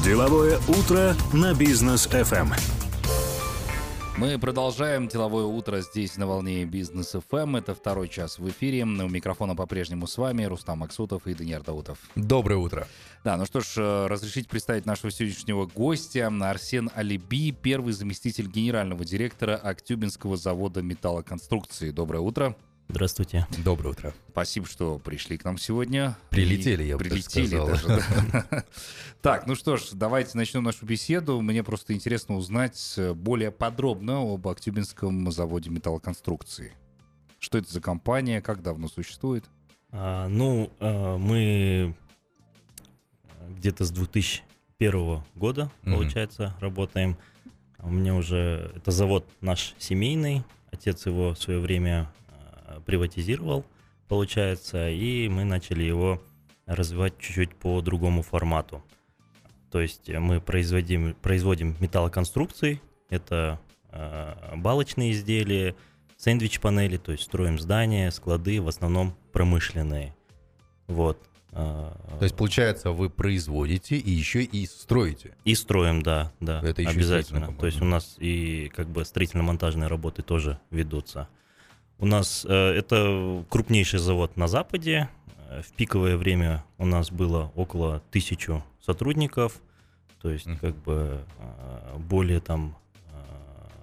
Деловое утро на бизнес FM. Мы продолжаем деловое утро здесь на волне бизнес FM. Это второй час в эфире. У микрофона по-прежнему с вами Рустам Максутов и Даниил Даутов. Доброе утро. Да, ну что ж, э, разрешите представить нашего сегодняшнего гостя Арсен Алиби, первый заместитель генерального директора Актюбинского завода металлоконструкции. Доброе утро. Здравствуйте. Доброе утро. Спасибо, что пришли к нам сегодня. Прилетели, я бы Прилетели даже даже. Так, ну что ж, давайте начнем нашу беседу. Мне просто интересно узнать э, более подробно об Актюбинском заводе металлоконструкции. Что это за компания, как давно существует? А, ну, а, мы где-то с 2001 года, Мгм. получается, работаем. У меня уже это завод наш семейный. Отец его в свое время приватизировал, получается, и мы начали его развивать чуть-чуть по другому формату. То есть э, мы производим, производим металлоконструкции, это а, балочные изделия, сэндвич-панели, то есть строим здания, склады, в основном промышленные. Вот. А, То есть, получается, вы производите и еще и строите. И строим, да, да, Это еще обязательно. То есть у нас и как бы строительно-монтажные работы тоже ведутся. У нас э, это крупнейший завод на Западе. Э, В пиковое время у нас было около тысячу сотрудников, то есть Мгм. как бы э, более там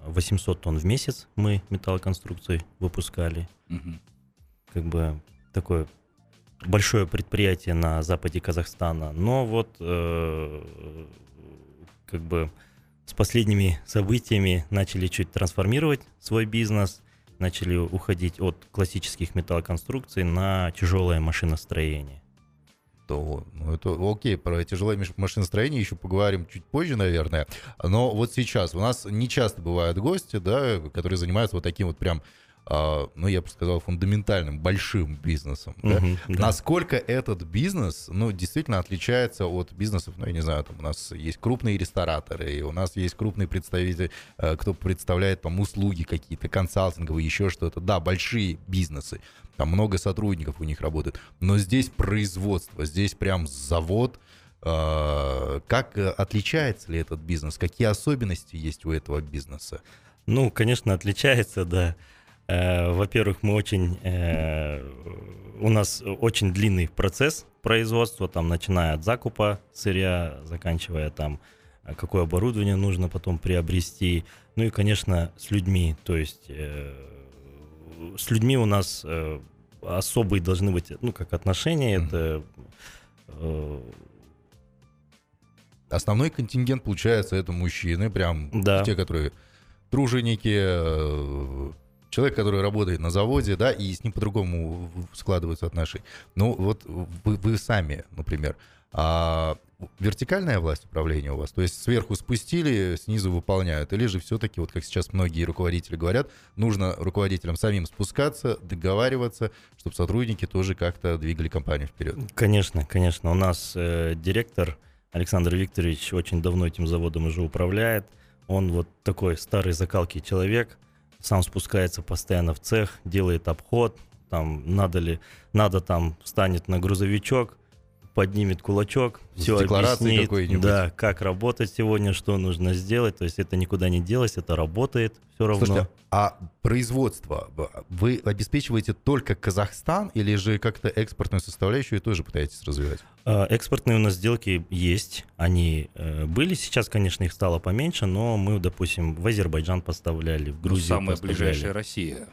э, 800 тонн в месяц мы металлоконструкций выпускали. Мгм. как бы такое большое предприятие на западе Казахстана. Но вот э, как бы с последними событиями начали чуть трансформировать свой бизнес, начали уходить от классических металлоконструкций на тяжелое машиностроение. То, ну, это окей, про тяжелое маш- машиностроение еще поговорим чуть позже, наверное. Но вот сейчас у нас не часто бывают гости, да, которые занимаются вот таким вот прям, ну, я бы сказал, фундаментальным, большим бизнесом. да. Мгм, да. Насколько этот бизнес, ну, действительно отличается от бизнесов, ну, я не знаю, там у нас есть крупные рестораторы, и у нас есть крупные представители, э, кто представляет там услуги какие-то, консалтинговые, еще что-то. Да, большие бизнесы, там много сотрудников у них работает, но здесь производство, здесь прям завод. Э, Как э, отличается ли этот бизнес? Какие особенности есть у этого бизнеса? Ну, конечно, отличается, да. Э, Во-первых, мы очень, э, у нас очень длинный процесс производства, там, начиная от закупа сырья, заканчивая там, э, какое оборудование нужно потом приобрести. Ну и, конечно, с людьми. То есть с людьми у нас особые должны быть, ну, как отношения. Мгм. Это э, Основной контингент, получается, это мужчины, прям Да. те, которые труженики, э, человек, который работает на заводе, да, и с ним по-другому складываются отношения. Ну, вот вы, вы сами, например, а вертикальная власть управления у вас, то есть сверху спустили, снизу выполняют, или же все-таки, вот как сейчас многие руководители говорят, нужно руководителям самим спускаться, договариваться, чтобы сотрудники тоже как-то двигали компанию вперед. Конечно, конечно. У нас э, директор Александр Викторович очень давно этим заводом уже управляет. Он вот такой старый закалки человек, сам спускается постоянно в цех, делает обход, там надо ли, надо там встанет на грузовичок, поднимет кулачок, все объяснит, какой-нибудь. да, как работать сегодня, что нужно сделать. То есть это никуда не делось, это работает все равно. Слушайте, а производство вы обеспечиваете только Казахстан или же как-то экспортную составляющую тоже пытаетесь развивать? Э, Экспортные у нас сделки есть, они э, были, сейчас, конечно, их стало поменьше, но мы, допустим, в Азербайджан поставляли, в Ну, Грузию Самая поставляли. ближайшая Россия.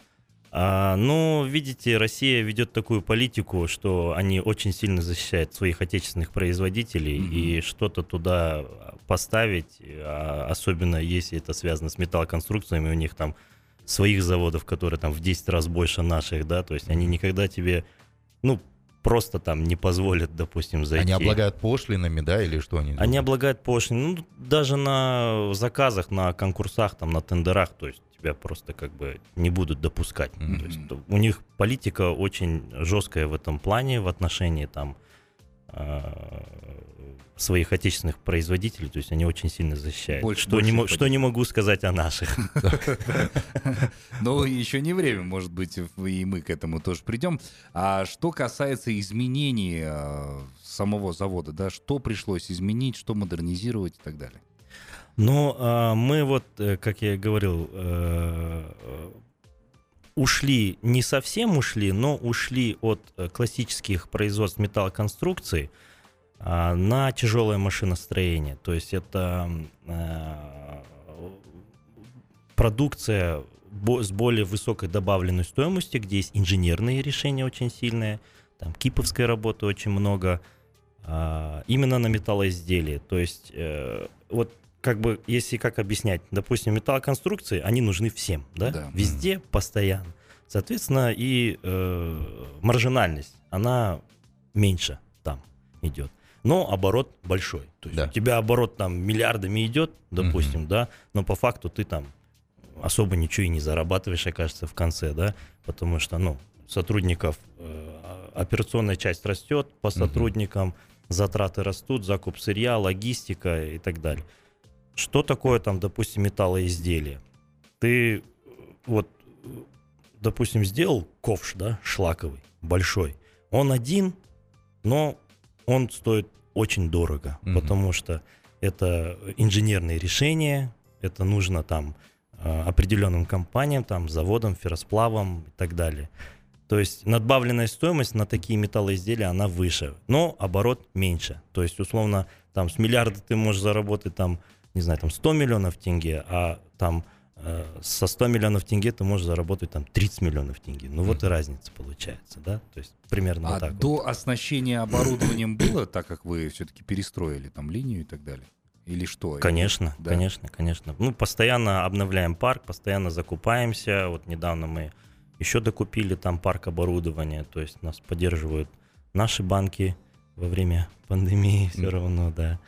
А, ну, видите, Россия ведет такую политику, что они очень сильно защищают своих отечественных производителей, Мгм. и что-то туда поставить, а, особенно если это связано с металлоконструкциями, у них там своих заводов, которые там в 10 раз больше наших, да, то есть они никогда тебе, ну, просто там не позволят, допустим, зайти. Они облагают пошлинами, да, или что они? Они делают? облагают пошлины, ну, даже на заказах, на конкурсах, там, на тендерах, то есть тебя просто как бы не будут допускать. Мгм. То есть у них политика очень жесткая в этом плане, в отношении там э, своих отечественных производителей, то есть они очень сильно защищают. Больше- что, больше не, что не могу сказать о наших. Но еще не время, может быть, и мы к этому тоже придем. А что касается изменений э, самого завода, да, что пришлось изменить, что модернизировать и так далее? Ну, а, мы вот, э, как я и говорил, э, э, ушли, не совсем ушли, но ушли от классических производств металлоконструкций а, на тяжелое машиностроение. То есть это продукция с более высокой добавленной стоимостью, где есть инженерные решения очень сильные, там киповской работы очень много, а, именно на металлоизделии. То есть вот как бы, если как объяснять, допустим, металлоконструкции, они нужны всем, да? Да. Везде, постоянно. Соответственно, и э, маржинальность, она меньше там идет. Но оборот большой. То есть Да. у тебя оборот там миллиардами идет, допустим, да, но по факту ты там особо ничего и не зарабатываешь, окажется, в конце, да, потому что, ну, сотрудников, э, операционная часть растет, по сотрудникам затраты растут, закуп сырья, логистика и так далее. Что такое там, допустим, металлоизделие? Ты э, вот, э, допустим, сделал ковш, да, шлаковый, большой. Он один, но он стоит очень дорого, Мгм. потому что это инженерные решения, это нужно там э, определенным компаниям, там, заводам, ферросплавам и так далее. То есть надбавленная стоимость на такие металлоизделия, она выше, но оборот меньше. То есть, условно, там с миллиарда ты можешь заработать там, не знаю, там 100 миллионов тенге, а там э, со 100 миллионов тенге ты можешь заработать там 30 миллионов тенге. Ну вот и разница получается, да? То есть примерно а вот так. вот. до оснащения оборудованием было, так как вы все-таки перестроили там линию и так далее? Или что? Конечно, Да. конечно, конечно. Ну, постоянно обновляем парк, постоянно закупаемся. Вот недавно мы еще докупили там парк оборудования, то есть нас поддерживают наши банки во время пандемии все равно, да.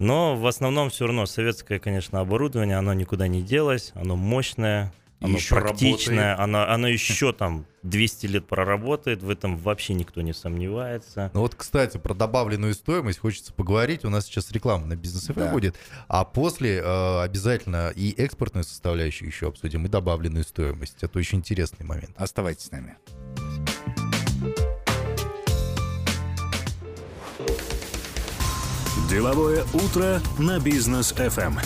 Но в основном все равно советское, конечно, оборудование, оно никуда не делось, оно мощное, оно еще практичное, оно, оно еще там 200 лет проработает, в этом вообще никто не сомневается. Ну вот, кстати, про добавленную стоимость хочется поговорить. У нас сейчас реклама на бизнес Да. будет. А после э, обязательно и экспортную составляющую еще обсудим, и добавленную стоимость. Это очень интересный момент. Оставайтесь с нами. Деловое утро на бизнес ФМ.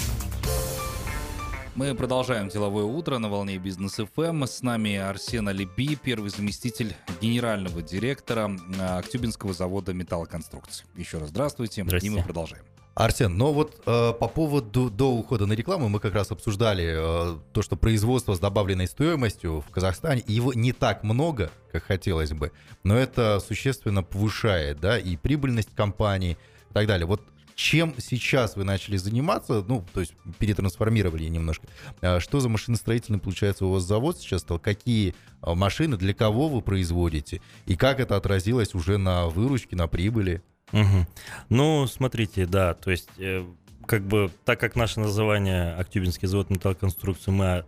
Мы продолжаем деловое утро на волне бизнес ФМ. С нами Арсен Алиби, первый заместитель генерального директора э, Актюбинского завода металлоконструкций. Еще раз здравствуйте. Здравствуйте. И мы продолжаем. Арсен, но вот э, по поводу до ухода на рекламу мы как раз обсуждали э, то, что производство с добавленной стоимостью в Казахстане, его не так много, как хотелось бы, но это существенно повышает, да, и прибыльность компании и так далее. Вот чем сейчас вы начали заниматься, ну, то есть перетрансформировали немножко, А что за машиностроительный, получается, у вас завод сейчас стал, какие а, машины, для кого вы производите, и как это отразилось уже на выручке, на прибыли? Мгм. Ну, смотрите, да, то есть, э, как бы, так как наше название Актюбинский завод металлоконструкции, мы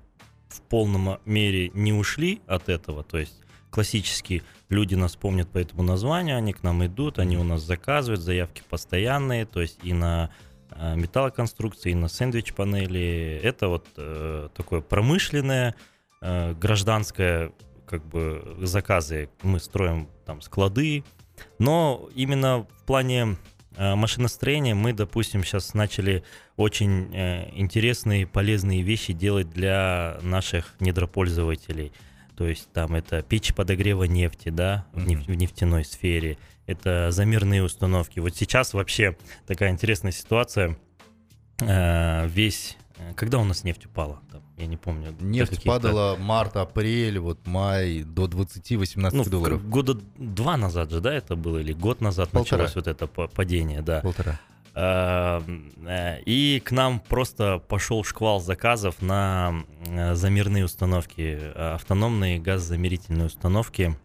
в полном мере не ушли от этого, то есть классически люди нас помнят по этому названию, они к нам идут, они у нас заказывают, заявки постоянные, то есть и на э, металлоконструкции, и на сэндвич-панели. Это вот э, такое промышленное, э, гражданское, как бы, заказы. Мы строим там склады, но именно в плане э, машиностроения мы, допустим, сейчас начали очень э, интересные, полезные вещи делать для наших недропользователей. То есть там это печь подогрева нефти, да, в, неф- в нефтяной сфере. Это замерные установки. Вот сейчас вообще такая интересная ситуация. Э, весь... э, Когда у нас нефть упала? Там, я не помню. Нефть падала март, апрель, вот май до 20-18 ну, долларов. года два назад же, да, это было, или год назад Полтора. началось вот это па- падение, да. Полтора. Э, э, И к нам просто пошел шквал заказов на э, замерные установки, э, автономные газозамерительные установки.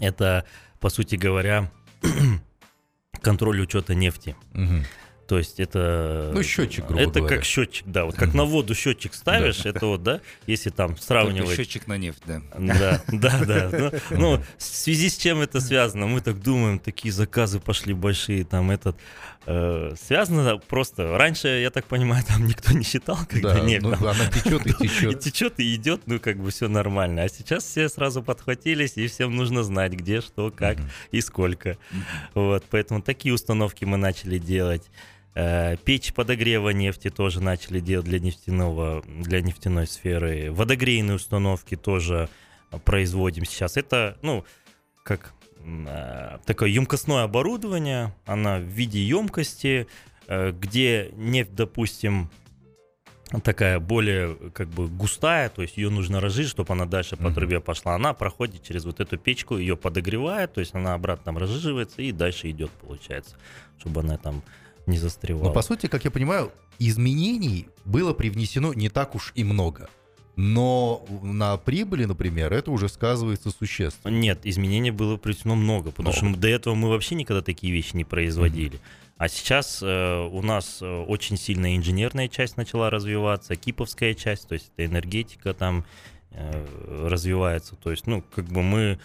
Это, по сути говоря, контроль учета нефти. Мгм. То есть это... Ну, счетчик, грубо Это говоря. как счетчик, да. Вот как на воду счетчик ставишь, это вот, да, если там Только сравнивать... счетчик на нефть, да. Да, да, да. Ну, Ну, в связи с чем это связано? Мы так думаем, такие заказы пошли большие, там этот... э, Связано просто... Раньше, я так понимаю, там никто не считал, когда Да, нефть ну, там она течет и и течет. течет, и идет, ну, как бы все нормально. А сейчас все сразу подхватились, и всем нужно знать, где, что, как и сколько. Вот, поэтому такие установки мы начали делать. Э, Печь подогрева нефти тоже начали делать для нефтяного, для нефтяной сферы. Водогрейные установки тоже производим сейчас. Это, ну, как э, такое емкостное оборудование, она в виде емкости, э, где нефть, допустим, такая более как бы густая, то есть ее нужно разжечь, чтобы она дальше по трубе пошла. Она проходит через вот эту печку, ее подогревает, то есть она обратно разжиживается и дальше идет, получается, чтобы она там не застревала. Но по сути, как я понимаю, изменений было привнесено не так уж и много. Но на прибыли, например, это уже сказывается существенно. Нет, изменений было привнесено много, потому что Много. мы- до этого мы вообще никогда такие вещи не производили. А сейчас э, у нас э, очень сильная инженерная часть начала развиваться, киповская часть, то есть это энергетика там э, развивается. То есть, ну, как бы мы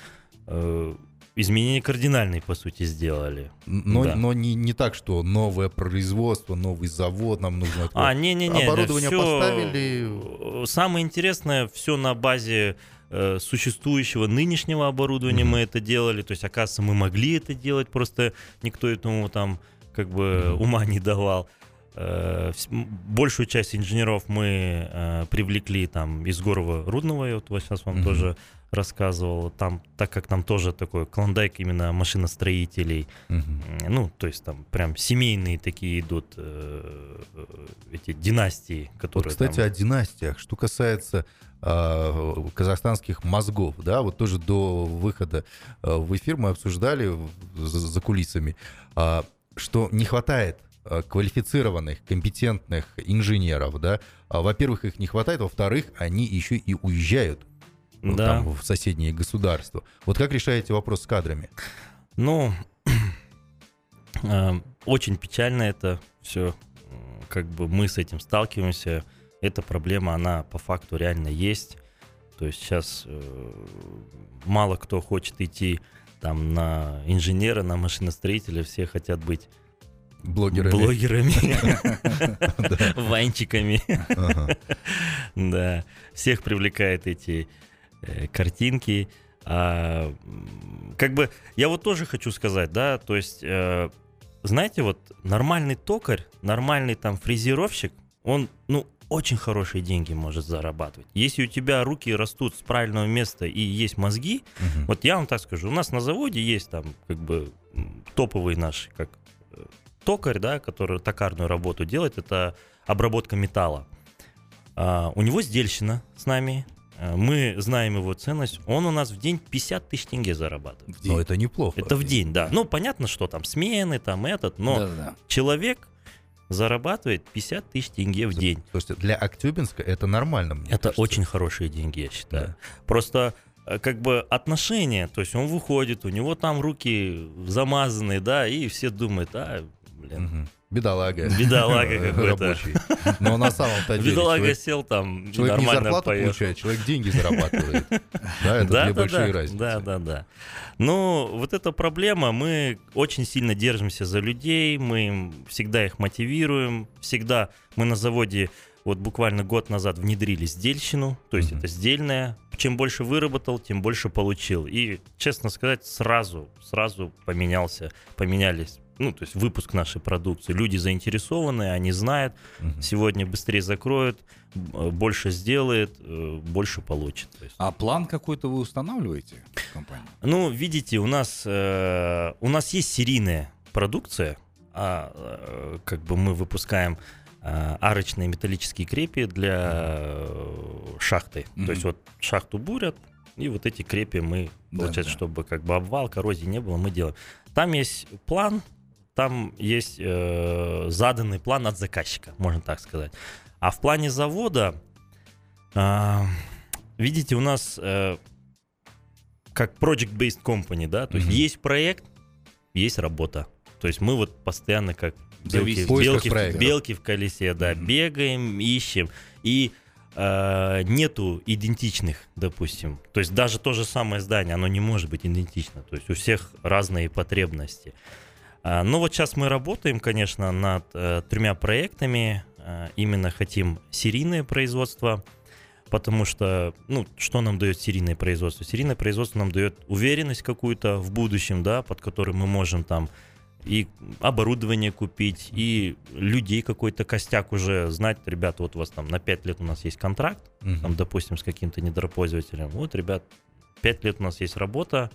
э, изменения кардинальные, по сути, сделали. Но, Да. но не, не так, что новое производство, новый завод нам нужно. А, не-не-не. Оборудование всё, поставили. э, Самое интересное, все на базе э, существующего нынешнего оборудования Мгм. мы это делали. То есть, оказывается, мы могли это делать, просто никто этому там как бы Мгм. ума не давал. Э, Большую часть инженеров мы э, привлекли там из Горова Рудного, я вот сейчас вам Мгм. тоже рассказывал. Там, так как там тоже такой клондайк именно машиностроителей. М, Ну, то есть там прям семейные такие идут э, э, эти династии, Вот, которые кстати, там- о династиях. Что касается а, казахстанских мозгов, да, вот тоже до выхода а, в эфир мы обсуждали за, за кулисами, а, что не хватает квалифицированных, компетентных инженеров, да. А, Во-первых, их не хватает, во-вторых, они еще и уезжают ну, Да. там, в соседние государства. Вот как решаете вопрос с кадрами? Ну, э, очень печально это все. Как бы мы с этим сталкиваемся. Эта проблема, она по факту реально есть. То есть сейчас э, мало кто хочет идти там на инженера, на машиностроителя, все хотят быть Блогерами. блогерами, ванчиками. Да, всех привлекают эти картинки. А, как бы я вот тоже хочу сказать, да, то есть, э, знаете, вот нормальный токарь, нормальный там фрезеровщик, он, ну, очень хорошие деньги может зарабатывать. Если у тебя руки растут с правильного места и есть мозги, Мгм. вот я вам так скажу, у нас на заводе есть там как бы топовый наш как э, токарь, да, который токарную работу делает, это обработка металла. А, у него сдельщина с нами, мы знаем его ценность, он у нас в день 50 тысяч тенге зарабатывает. Но это неплохо. Это в день, да. Ну, понятно, что там смены, там этот, но Да-да-да. человек зарабатывает 50 тысяч тенге в день. Слушайте, для Актюбинска это нормально, мне Это кажется. очень хорошие деньги, я считаю. Да. Просто э, как бы отношения, то есть он выходит, у него там руки замазанные, да, и все думают, а, блин, Мгм. Бедолага. Бедолага какой-то. Но на самом-то деле бедолага человек, сел там, человек не зарплату поехал. получает, человек деньги зарабатывает. Да, это да, две да, большие да, разницы. Да, да, да. Ну, вот эта проблема, мы очень сильно держимся за людей, мы им всегда их мотивируем, всегда мы на заводе вот буквально год назад внедрили сдельщину, то есть Мгм. это сдельная. Чем больше выработал, тем больше получил. И, честно сказать, сразу, сразу поменялся, поменялись, ну, то есть выпуск нашей продукции. Люди заинтересованы, они знают, Мгм. сегодня быстрее закроют, б- больше сделает, э, больше получит. А план какой-то вы устанавливаете в компании? Ну, видите, у нас, э, у нас есть серийная продукция, а, э, как бы мы выпускаем э, арочные металлические крепи для э, шахты. Мгм. То есть вот шахту бурят, и вот эти крепи мы, Да, получается, да. чтобы как бы обвал, коррозии не было, мы делаем. Там есть план, там есть э, заданный план от заказчика, можно так сказать. А в плане завода, а, видите, у нас э, как project-based company, да, то есть Мгм. есть проект, есть работа. То есть мы вот постоянно как белки, белки, в- белки в колесе, да, Мгм. бегаем, ищем. И э, нету идентичных, допустим. То есть даже то же самое здание, оно не может быть идентично. То есть у всех разные потребности. Ну вот сейчас мы работаем, конечно, над э, тремя проектами. Э, именно хотим серийное производство, потому что, ну, что нам дает серийное производство? Серийное производство нам дает уверенность какую-то в будущем, да, под которым мы можем там и оборудование купить, и людей какой-то костяк уже знать. Ребята, вот у вас там на 5 лет у нас есть контракт, Мгм. там, допустим, с каким-то недропользователем. Вот, ребят, 5 лет у нас есть работа,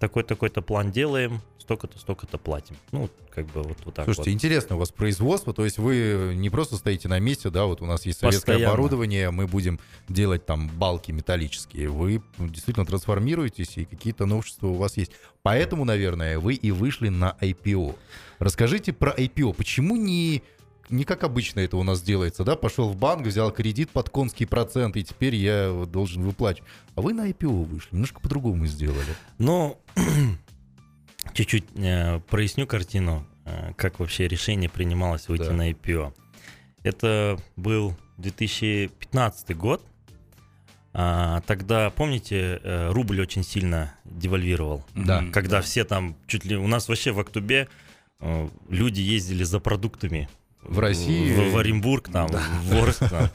такой-такой-то план делаем, столько-то, столько-то платим. Ну, как бы вот, вот так Слушайте, вот. интересно у вас производство, то есть вы не просто стоите на месте, да, вот у нас есть советское Постоянно. оборудование, мы будем делать там балки металлические, вы действительно трансформируетесь и какие-то новшества у вас есть. Поэтому, наверное, вы и вышли на IPO. Расскажите про IPO, почему не не как обычно это у нас делается, да, пошел в банк, взял кредит под конский процент, и теперь я вот должен выплачивать. А вы на IPO вышли, немножко по-другому сделали. Ну, чуть-чуть э, проясню картину, э, как вообще решение принималось выйти Да. на IPO. Это был 2015 год. А, тогда, помните, э, рубль очень сильно девальвировал. Да. Когда все там чуть ли... У нас вообще в Актубе э, люди ездили за продуктами. В России? В, в Оренбург, там, в Орск. там.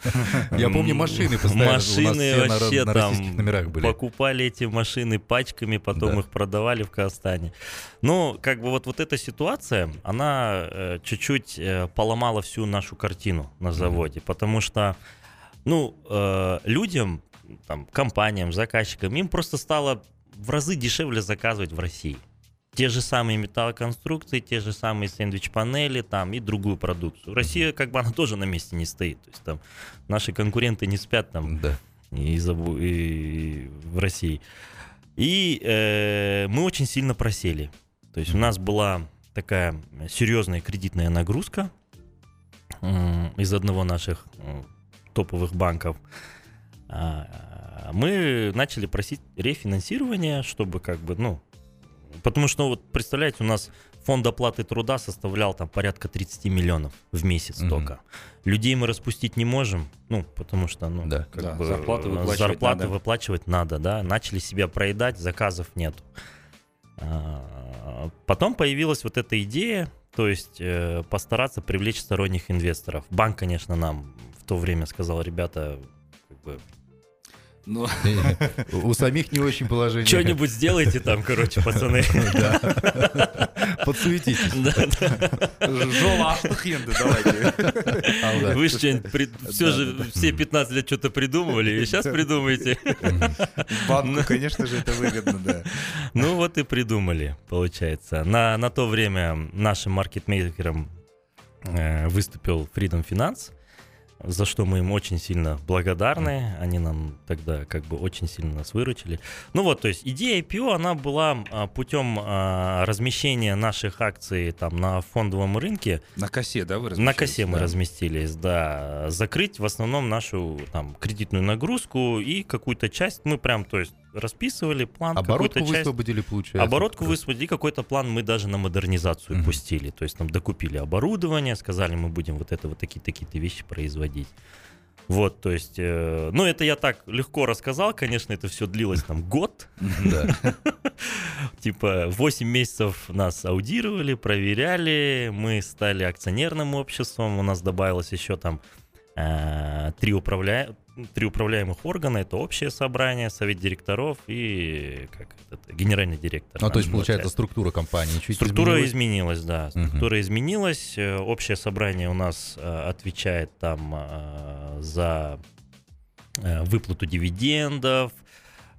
Я помню, машины постоянно Машины все на- вообще на там номерах были. покупали эти машины пачками, потом Да. их продавали в Казахстане. Ну, как бы вот, вот эта ситуация, она э, чуть-чуть э, поломала всю нашу картину на заводе, потому что, ну, э, людям, там, компаниям, заказчикам, им просто стало в разы дешевле заказывать в России. Те же самые металлоконструкции, те же самые сэндвич-панели там и другую продукцию. Россия как бы она тоже на месте не стоит. То есть там наши конкуренты не спят там Да. и, забу- и в России. И э, мы очень сильно просели. То есть у нас была такая серьезная кредитная нагрузка м, из одного наших м, топовых банков. А, Мы начали просить рефинансирование, чтобы как бы, ну, потому что, вот представляете, у нас фонд оплаты труда составлял там порядка 30 миллионов в месяц Мгм. только. Людей мы распустить не можем, ну, потому что, ну, Да. как Да, бы, зарплаты выплачивать зарплаты надо. выплачивать надо, да. Начали себя проедать, заказов нет. А, Потом появилась вот эта идея, то есть э, постараться привлечь сторонних инвесторов. Банк, конечно, нам в то время сказал, ребята, как бы, Ну, У самих не очень положение. что-нибудь сделайте там, короче, пацаны. Подсуетитесь. Да, да. жолаштых енді, давайте. Алда. Вы же что-нибудь все Да, же все 15 лет что-то придумывали, и сейчас придумаете. Банку, конечно же, это выгодно, да. Ну вот и придумали, получается. На, на то время нашим маркетмейкером э, выступил Freedom Finance, за что мы им очень сильно благодарны. Они нам тогда как бы очень сильно нас выручили. Ну вот, то есть идея IPO, она была а, путем а, размещения наших акций там на фондовом рынке. На косе, да, вы На косе мы Да. разместились, да. Закрыть в основном нашу там кредитную нагрузку и какую-то часть мы прям, то есть расписывали план, Оборотку часть. высвободили, получается. Оборотку высвободили, какой-то план мы даже на модернизацию Мгм. пустили. То есть там докупили оборудование, сказали, мы будем вот это вот такие-такие вещи производить. Вот, то есть, э, ну это я так легко рассказал, конечно, это все длилось там год, типа 8 месяцев нас аудировали, проверяли, мы стали акционерным обществом, у нас добавилось еще там э, три, управля... три управляемых органа, это общее собрание, совет директоров и как это, генеральный директор. Ну, то есть, получается, структура компании чуть Структура изменилась. изменилась, да. Структура изменилась. Э, Общее собрание у нас э, отвечает там э, за выплату дивидендов,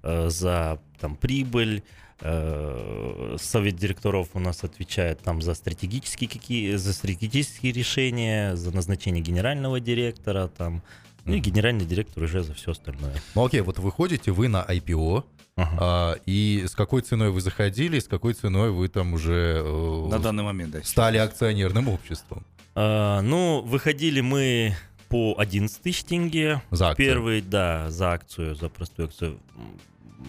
за там прибыль. Совет директоров у нас отвечает там за стратегические какие, за стратегические решения, за назначение генерального директора там. Ну и генеральный директор уже за все остальное. Ну, окей, вот выходите вы на IPO, Ага. а, и с какой ценой вы заходили, и с какой ценой вы там уже э, На данный момент, да. стали акционерным обществом А, ну, выходили мы по 11 тысяч тенге. за акцию? Первый, да, за акцию, за простую акцию.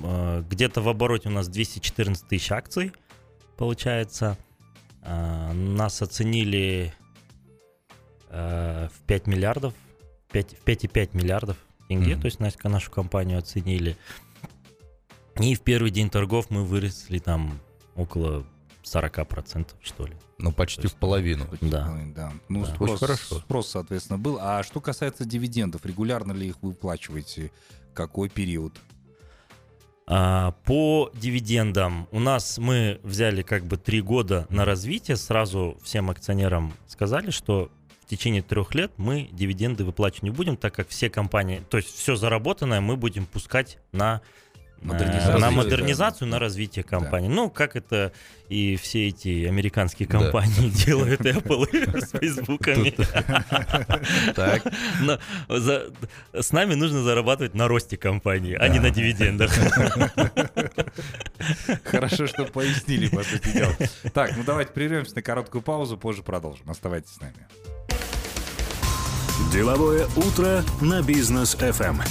А, Где-то в обороте у нас 214 тысяч акций, получается. А, Нас оценили э, в 5 миллиардов, 5, в 5,5 миллиардов тенге, Мгм. то есть на- нашу компанию оценили. И в первый день торгов мы выросли там около 40%, что ли. Ну, почти есть, в половину. Да. Да. Ну, Да. Спрос, Очень хорошо. спрос, соответственно, был. А что касается дивидендов, регулярно ли их выплачиваете? Какой период? А, По дивидендам у нас мы взяли как бы три года на развитие. Сразу всем акционерам сказали, что в течение трех лет мы дивиденды выплачивать не будем, так как все компании, то есть все заработанное мы будем пускать на э, Модернизацию, на да. модернизацию, на развитие компании. Ну, как это и все эти американские компании делают, Apple с за- с нами нужно зарабатывать на росте компании, а не на дивидендах. Хорошо, что пояснили, по сути дела. Так, ну давайте прервемся на короткую паузу, позже продолжим. Оставайтесь с нами. Деловое утро на бизнес FM.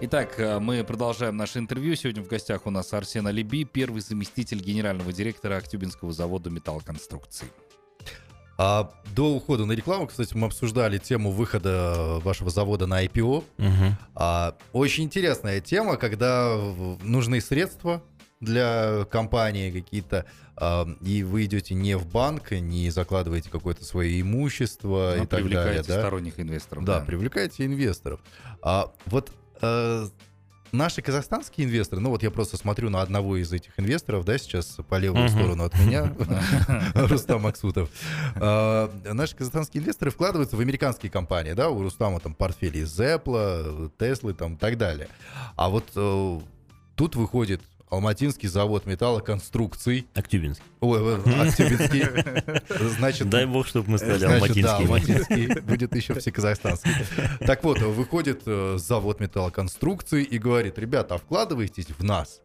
Итак, э, мы продолжаем наше интервью. Сегодня в гостях у нас Арсен Алиби, первый заместитель генерального директора Актюбинского завода металлоконструкций. а до ухода на рекламу, кстати, мы обсуждали тему выхода вашего завода на IPO. Мгм. А, очень интересная тема, когда нужны средства для компании какие-то, а, и вы идете не в банк, не закладываете какое-то свое имущество Ну, и так далее. привлекаете Да? сторонних инвесторов. Да, привлекайте инвесторов. А вот э, наши казахстанские инвесторы, ну вот я просто смотрю на одного из этих инвесторов, да, сейчас по левую сторону от меня, Рустам Максутов. А, Наши казахстанские инвесторы вкладываются в американские компании, да, у Рустама там портфели из Apple, Теслы там и так далее. А вот э, тут Алматинский завод металлоконструкций, Актюбинский. ой, Актюбинский, значит, Дай бог, чтобы мы стали Значит, да, алматинский, будет еще всеказахстанский. Так вот, выходит э, завод металлоконструкций и говорит, ребята, а вкладывайтесь в нас,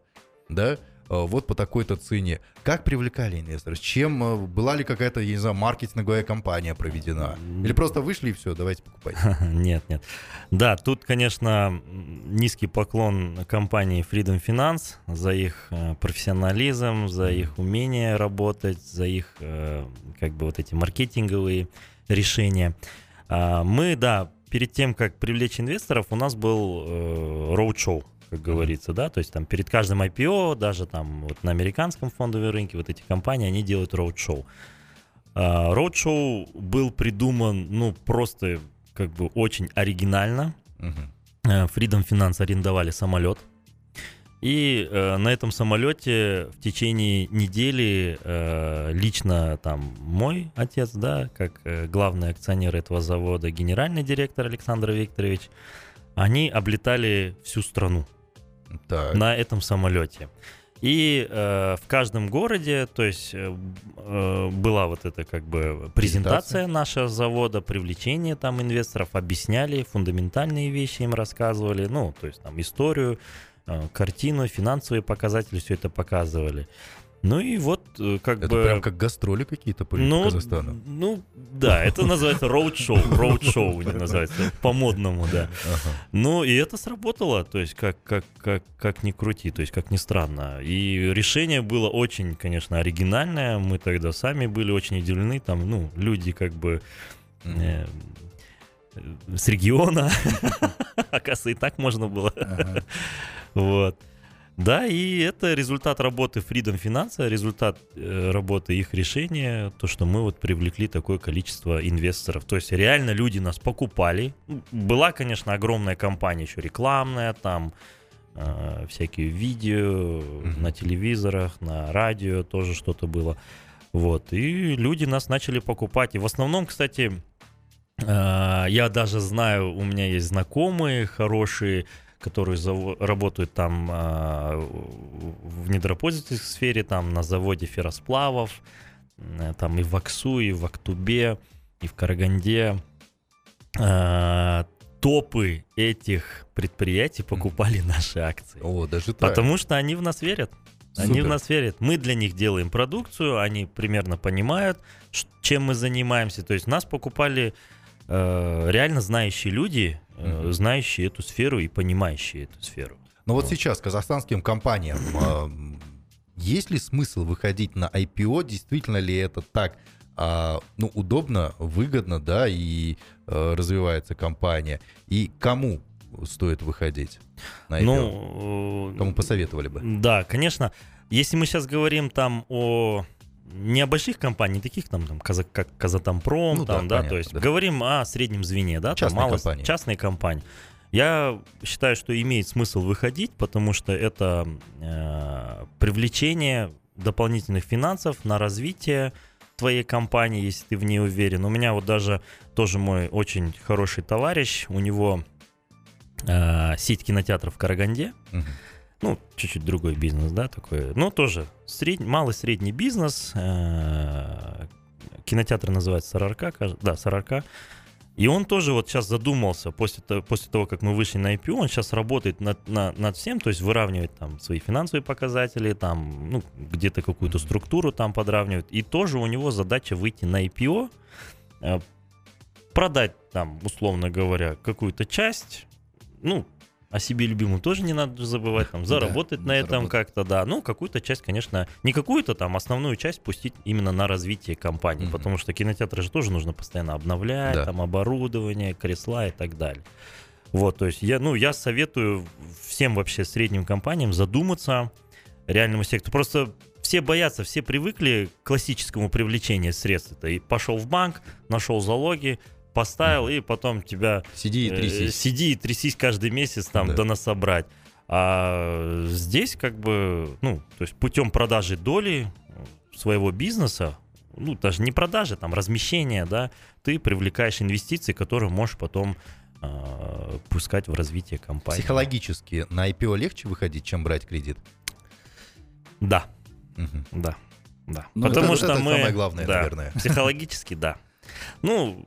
да, вот по такой-то цене. Как привлекали инвесторов? Чем э, была ли какая-то, я не знаю, маркетинговая кампания проведена? Или просто вышли и все, давайте покупайте. Нет, нет. Да, тут, конечно, низкий поклон компании Freedom Finance за их э, профессионализм, за их умение работать, за их, э, как бы, вот эти маркетинговые решения. А, Мы, да, перед тем, как привлечь инвесторов, у нас был э, роуд-шоу, как говорится, да, то есть там перед каждым IPO, даже там вот на американском фондовом рынке, вот эти компании, они делают роуд-шоу. А, Роуд-шоу был придуман, ну, просто как бы очень оригинально. Э, Freedom Finance арендовали самолет. И э, на этом самолете в течение недели э, лично там мой отец, да, как э, главный акционер этого завода, генеральный директор Александр Викторович, они облетали всю страну Так. на этом самолете. И э, в каждом городе, то есть э, э, была вот эта как бы презентация нашего завода, привлечение там инвесторов, объясняли фундаментальные вещи, им рассказывали, ну, то есть там историю, э, картину, финансовые показатели, все это показывали. Ну и вот э, как Это бы... прям как гастроли какие-то по ну, Казахстану. ну, да, это называется роуд-шоу, роуд-шоу не называется, по-модному, да. Ага. Ну, и это сработало, то есть как, как, как, как ни крути, то есть как ни странно. И решение было очень, конечно, оригинальное. Мы тогда сами были очень удивлены. Там, ну, люди как бы э, э, с региона. Оказывается, и так можно было. Ага. Вот. Да, и это результат работы Freedom Finance, результат э, работы их решения, то, что мы вот привлекли такое количество инвесторов. То есть реально люди нас покупали. Была, конечно, огромная компания еще рекламная, там э, всякие видео Мгм. на телевизорах, на радио тоже что-то было. Вот, и люди нас начали покупать. И в основном, кстати, э, я даже знаю, у меня есть знакомые хорошие, которые заво- работают там а, в недропользовательской сфере, там на заводе ферросплавов, э, там и в Аксу, и в Актубе, и в Караганде. А, Топы этих предприятий покупали наши акции. О, даже так. Потому что они в нас верят. Они Супер. в нас верят. Мы для них делаем продукцию, они примерно понимают, чем мы занимаемся. То есть нас покупали э, реально знающие люди, э, знающие эту сферу и понимающие эту сферу. Но вот сейчас казахстанским компаниям есть ли смысл выходить на IPO? Действительно ли это так а, ну, удобно, выгодно, да, и э, развивается компания. И кому стоит выходить на IPO? Ну, э, Кому посоветовали бы? Да, конечно. Если мы сейчас говорим там о не о больших компаниях, таких там, там Каза- как Казатомпром, Ну да, там, да, понятно, то есть да. говорим о среднем звене, да, там Частные мало- компании. частные компании. Я считаю, что имеет смысл выходить, потому что это э, привлечение дополнительных финансов на развитие твоей компании, если ты в ней уверен. У меня вот даже тоже мой очень хороший товарищ, у него э, сеть кинотеатров в Караганде, Мгм. Ну, чуть-чуть другой бизнес, да, такой, но тоже сред... малый-средний бизнес, э, кинотеатр называется Сарарка, да, Сарарка, и он тоже вот сейчас задумался, после, того- после того, как мы вышли на IPO, он сейчас работает над, на- над всем, то есть выравнивает там свои финансовые показатели, там, ну, где-то какую-то структуру там подравнивает, и тоже у него задача выйти на IPO, э, продать там, условно говоря, какую-то часть, ну, о себе любимом тоже не надо забывать, там, заработать на этом заработать. как-то, да. Ну, какую-то часть, конечно, не какую-то там, основную часть пустить именно на развитие компании, Мгм. потому что кинотеатры же тоже нужно постоянно обновлять, Да. там, оборудование, кресла и так далее. Вот, то есть я, ну, я советую всем вообще средним компаниям задуматься реальному сектору. Просто все боятся, все привыкли к классическому привлечению средств. Это и пошел в банк, нашел залоги, поставил, и потом тебя Сиди и Э, трясись. Сиди и трясись каждый месяц там Да. да. насобрать. А здесь как бы, ну, то есть путем продажи доли своего бизнеса, ну, даже не продажи, там, размещения, да, ты привлекаешь инвестиции, которые можешь потом а, пускать в развитие компании. Психологически на IPO легче выходить, чем брать кредит? Да, Мгм. да, да. Ну, Потому это- что это мы... самое главное, да, наверное. Психологически, да. Ну,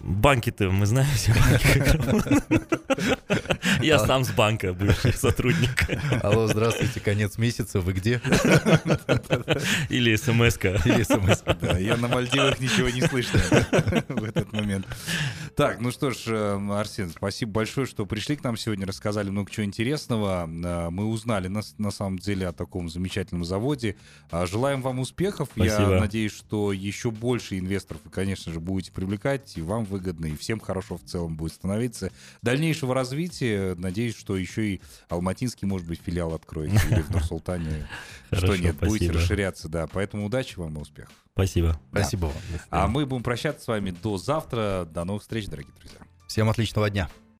банки-то мы знаем все банки. Я сам с банка бывший сотрудник. Алло, здравствуйте, конец месяца, вы где? Или смс-ка. Или смс. Да, я на Мальдивах ничего не слышно в этот момент. Так, ну что ж, э, Арсен, спасибо большое, что пришли к нам сегодня, рассказали много чего интересного. Э, Мы узнали на, на самом деле о таком замечательном заводе. А, Желаем вам успехов. Спасибо. Я надеюсь, что еще больше инвесторов вы, конечно же, будете привлекать, и вам выгодно, и всем хорошо в целом будет становиться. Дальнейшего развития, надеюсь, что еще и Алматинский, может быть, филиал откроете, или в Нур-Султане. Что нет, будете спасибо. расширяться, да. Поэтому удачи вам и успехов. Спасибо. Спасибо вам. А мы будем прощаться с вами до завтра. До новых встреч, дорогие друзья. Всем отличного дня.